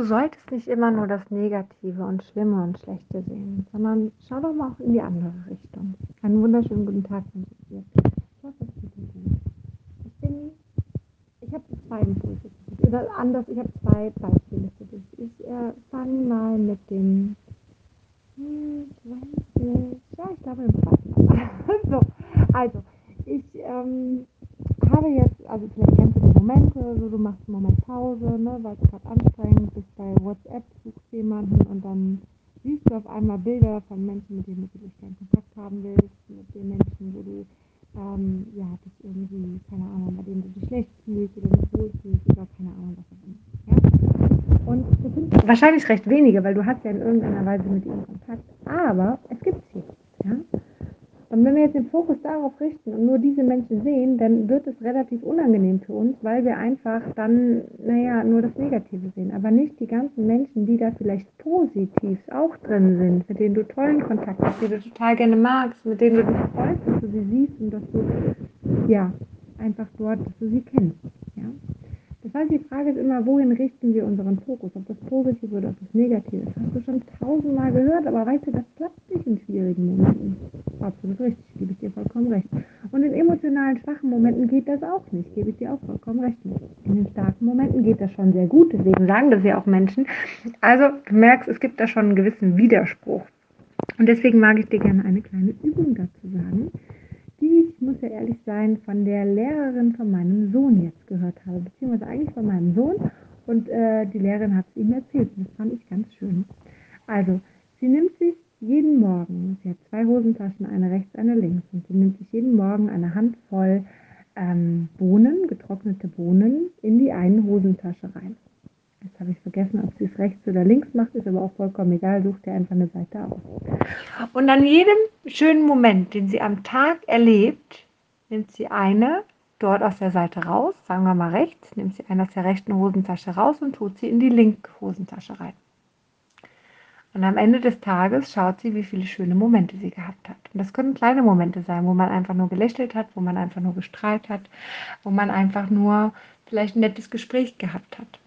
du solltest nicht immer nur das Negative und Schlimme und Schlechte sehen, sondern schau doch mal auch in die andere Richtung. Einen wunderschönen guten Tag wünsche ich dir. Ich bin, ich habe zwei Impulse Oder anders, ich habe zwei Beispiele für dich. Ich äh, fange mal mit dem, hm, ja, ich glaube, im zweiten so, also, ich ähm, habe jetzt, also vielleicht kennst du die Momente, so du machst einen Moment Pause, ne, weil es gerade anstrengend bist bei WhatsApp, suchst jemanden und dann siehst du auf einmal Bilder von Menschen, mit denen du vielleicht keinen Kontakt haben willst, mit den Menschen, wo du ähm, ja, dich irgendwie, keine Ahnung, bei denen du dich schlecht fühlst oder nicht wohl fühlst oder keine Ahnung, was auch immer. Ja? Und das sind wahrscheinlich recht wenige, weil du hast ja in irgendeiner Weise mit ihnen Kontakt, aber es gibt sie. Ja? Und wenn wir jetzt den Fokus darauf richten und nur diese Menschen sehen, dann wird es relativ unangenehm für uns, weil wir einfach dann, naja, nur das Negative sehen, aber nicht die ganzen Menschen, die da vielleicht positiv auch drin sind, mit denen du tollen Kontakt hast, die du total gerne magst, mit denen du dich freust, dass du sie siehst und dass du, ja, einfach dort, dass du sie kennst, ja. Das heißt, die Frage ist immer, wohin richten wir unseren Fokus? Ob das Positive oder ob das Negative ist. Hast du schon tausendmal gehört, aber weißt du, das klappt nicht in schwierigen Momenten. Absolut richtig, gebe ich dir vollkommen recht. Und in emotionalen, schwachen Momenten geht das auch nicht, gebe ich dir auch vollkommen recht mit. In den starken Momenten geht das schon sehr gut, deswegen sagen das ja auch Menschen. Also, du merkst, es gibt da schon einen gewissen Widerspruch. Und deswegen mag ich dir gerne eine kleine Übung dazu sagen die ich, muss ja ehrlich sein, von der Lehrerin von meinem Sohn jetzt gehört habe, beziehungsweise eigentlich von meinem Sohn und äh, die Lehrerin hat es ihm erzählt und das fand ich ganz schön. Also, sie nimmt sich jeden Morgen, sie hat zwei Hosentaschen, eine rechts, eine links und sie nimmt sich jeden Morgen eine Handvoll ähm, Bohnen, getrocknete Bohnen, in die eine Hosentasche rein. Jetzt habe ich vergessen, ob sie es rechts oder links macht, ist aber auch vollkommen egal. Sucht ihr einfach eine Seite aus. Und an jedem schönen Moment, den sie am Tag erlebt, nimmt sie eine dort aus der Seite raus, sagen wir mal rechts, nimmt sie eine aus der rechten Hosentasche raus und tut sie in die linke Hosentasche rein. Und am Ende des Tages schaut sie, wie viele schöne Momente sie gehabt hat. Und das können kleine Momente sein, wo man einfach nur gelächelt hat, wo man einfach nur gestrahlt hat, wo man einfach nur vielleicht ein nettes Gespräch gehabt hat.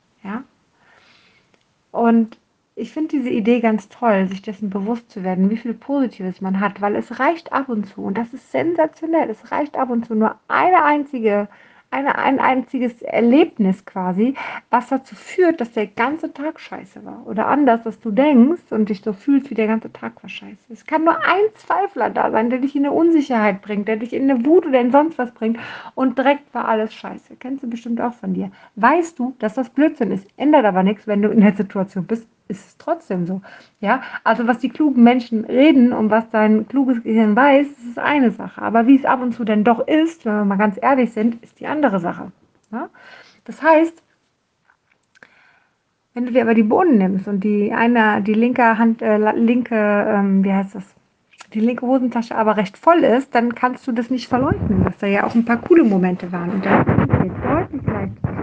Und ich finde diese Idee ganz toll, sich dessen bewusst zu werden, wie viel Positives man hat, weil es reicht ab und zu, und das ist sensationell, es reicht ab und zu. Nur eine einzige eine, ein einziges Erlebnis quasi, was dazu führt, dass der ganze Tag scheiße war. Oder anders, dass du denkst und dich so fühlst, wie der ganze Tag war scheiße. Es kann nur ein Zweifler da sein, der dich in eine Unsicherheit bringt, der dich in eine Wut oder in sonst was bringt und direkt war alles scheiße. Kennst du bestimmt auch von dir. Weißt du, dass das Blödsinn ist, ändert aber nichts, wenn du in der Situation bist, ist es trotzdem so. Ja, also was die klugen Menschen reden und was dein kluges Gehirn weiß, ist eine Sache. Aber wie es ab und zu denn doch ist, wenn wir mal ganz ehrlich sind, ist die andere Sache. Ja? Das heißt, wenn du dir aber die Bohnen nimmst und die eine, die linke Hand, äh, linke, ähm, wie heißt das? Die linke Hosentasche aber recht voll ist, dann kannst du das nicht verleugnen, dass da ja auch ein paar coole Momente waren. Und da es deutlich Ich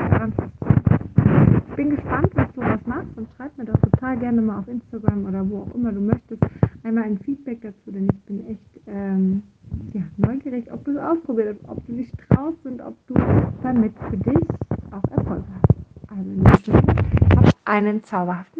bin gespannt, was du was machst und schreib mir doch total gerne mal auf Instagram oder wo auch immer du möchtest einmal ein Feedback dazu, denn ich bin echt ähm, ja, neugierig, ob du es ausprobiert hast, ob du dich traust und ob du damit für dich auch Erfolg hast. Also hab einen zauberhaften